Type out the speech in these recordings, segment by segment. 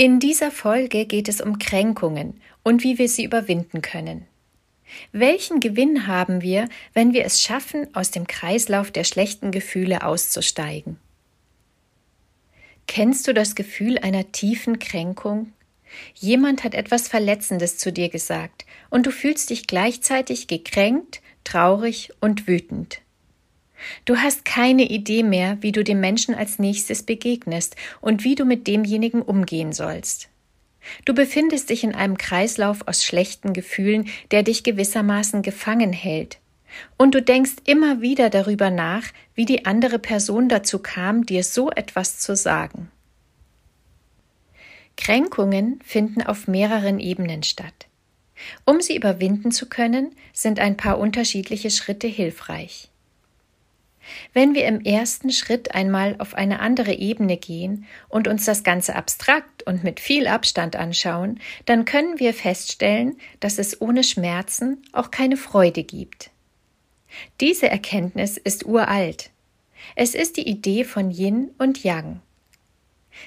In dieser Folge geht es um Kränkungen und wie wir sie überwinden können. Welchen Gewinn haben wir, wenn wir es schaffen, aus dem Kreislauf der schlechten Gefühle auszusteigen? Kennst du das Gefühl einer tiefen Kränkung? Jemand hat etwas Verletzendes zu dir gesagt, und du fühlst dich gleichzeitig gekränkt, traurig und wütend. Du hast keine Idee mehr, wie du dem Menschen als nächstes begegnest und wie du mit demjenigen umgehen sollst. Du befindest dich in einem Kreislauf aus schlechten Gefühlen, der dich gewissermaßen gefangen hält. Und du denkst immer wieder darüber nach, wie die andere Person dazu kam, dir so etwas zu sagen. Kränkungen finden auf mehreren Ebenen statt. Um sie überwinden zu können, sind ein paar unterschiedliche Schritte hilfreich. Wenn wir im ersten Schritt einmal auf eine andere Ebene gehen und uns das Ganze abstrakt und mit viel Abstand anschauen, dann können wir feststellen, dass es ohne Schmerzen auch keine Freude gibt. Diese Erkenntnis ist uralt. Es ist die Idee von Yin und Yang.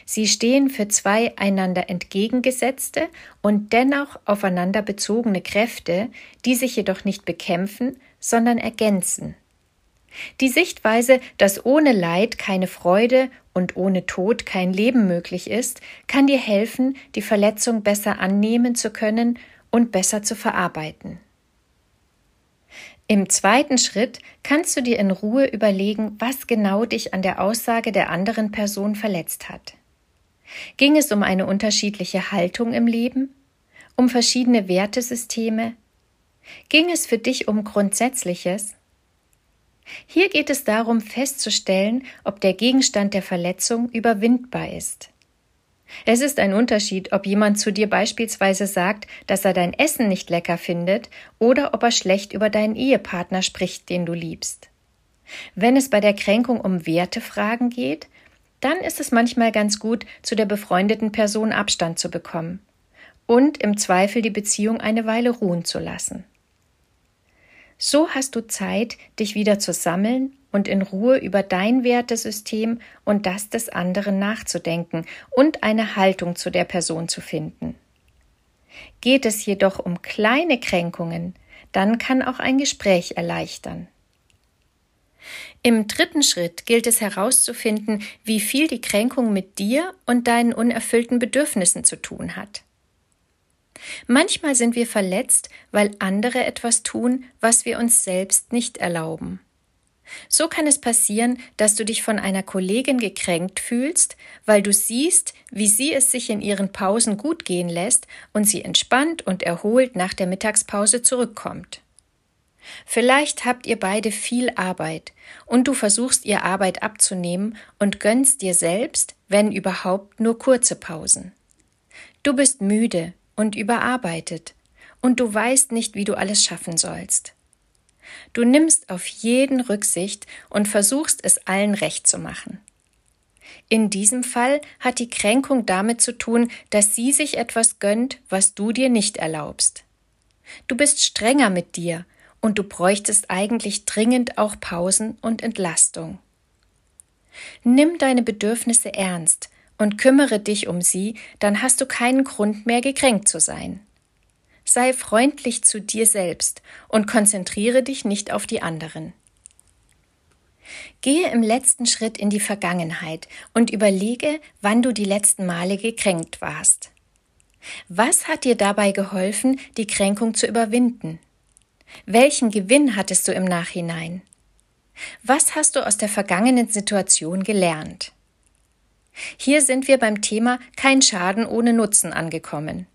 Sie stehen für zwei einander entgegengesetzte und dennoch aufeinander bezogene Kräfte, die sich jedoch nicht bekämpfen, sondern ergänzen. Die Sichtweise, dass ohne Leid keine Freude und ohne Tod kein Leben möglich ist, kann dir helfen, die Verletzung besser annehmen zu können und besser zu verarbeiten. Im zweiten Schritt kannst du dir in Ruhe überlegen, was genau dich an der Aussage der anderen Person verletzt hat. Ging es um eine unterschiedliche Haltung im Leben? Um verschiedene Wertesysteme? Ging es für dich um Grundsätzliches? Hier geht es darum festzustellen, ob der Gegenstand der Verletzung überwindbar ist. Es ist ein Unterschied, ob jemand zu dir beispielsweise sagt, dass er dein Essen nicht lecker findet oder ob er schlecht über deinen Ehepartner spricht, den du liebst. Wenn es bei der Kränkung um Wertefragen geht, dann ist es manchmal ganz gut, zu der befreundeten Person Abstand zu bekommen und im Zweifel die Beziehung eine Weile ruhen zu lassen. So hast du Zeit, dich wieder zu sammeln und in Ruhe über dein Wertesystem und das des anderen nachzudenken und eine Haltung zu der Person zu finden. Geht es jedoch um kleine Kränkungen, dann kann auch ein Gespräch erleichtern. Im dritten Schritt gilt es herauszufinden, wie viel die Kränkung mit dir und deinen unerfüllten Bedürfnissen zu tun hat. Manchmal sind wir verletzt, weil andere etwas tun, was wir uns selbst nicht erlauben. So kann es passieren, dass du dich von einer Kollegin gekränkt fühlst, weil du siehst, wie sie es sich in ihren Pausen gut gehen lässt und sie entspannt und erholt nach der Mittagspause zurückkommt. Vielleicht habt ihr beide viel Arbeit und du versuchst ihr Arbeit abzunehmen und gönnst dir selbst, wenn überhaupt, nur kurze Pausen. Du bist müde, und überarbeitet, und du weißt nicht, wie du alles schaffen sollst. Du nimmst auf jeden Rücksicht und versuchst es allen recht zu machen. In diesem Fall hat die Kränkung damit zu tun, dass sie sich etwas gönnt, was du dir nicht erlaubst. Du bist strenger mit dir und du bräuchtest eigentlich dringend auch Pausen und Entlastung. Nimm deine Bedürfnisse ernst und kümmere dich um sie, dann hast du keinen Grund mehr gekränkt zu sein. Sei freundlich zu dir selbst und konzentriere dich nicht auf die anderen. Gehe im letzten Schritt in die Vergangenheit und überlege, wann du die letzten Male gekränkt warst. Was hat dir dabei geholfen, die Kränkung zu überwinden? Welchen Gewinn hattest du im Nachhinein? Was hast du aus der vergangenen Situation gelernt? Hier sind wir beim Thema kein Schaden ohne Nutzen angekommen.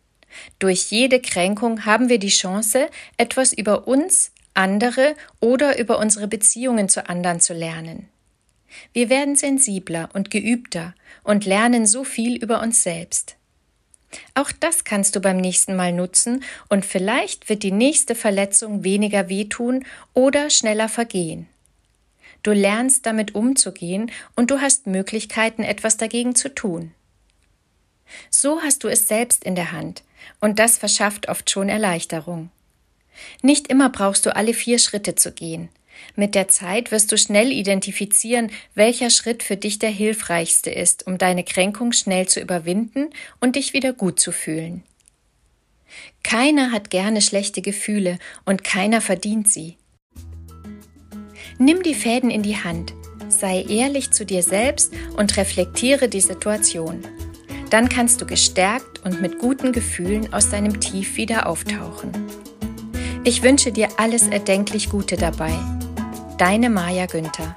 Durch jede Kränkung haben wir die Chance, etwas über uns, andere oder über unsere Beziehungen zu anderen zu lernen. Wir werden sensibler und geübter und lernen so viel über uns selbst. Auch das kannst du beim nächsten Mal nutzen und vielleicht wird die nächste Verletzung weniger wehtun oder schneller vergehen. Du lernst damit umzugehen und du hast Möglichkeiten, etwas dagegen zu tun. So hast du es selbst in der Hand und das verschafft oft schon Erleichterung. Nicht immer brauchst du alle vier Schritte zu gehen. Mit der Zeit wirst du schnell identifizieren, welcher Schritt für dich der hilfreichste ist, um deine Kränkung schnell zu überwinden und dich wieder gut zu fühlen. Keiner hat gerne schlechte Gefühle und keiner verdient sie. Nimm die Fäden in die Hand, sei ehrlich zu dir selbst und reflektiere die Situation. Dann kannst du gestärkt und mit guten Gefühlen aus deinem Tief wieder auftauchen. Ich wünsche dir alles erdenklich Gute dabei. Deine Maja Günther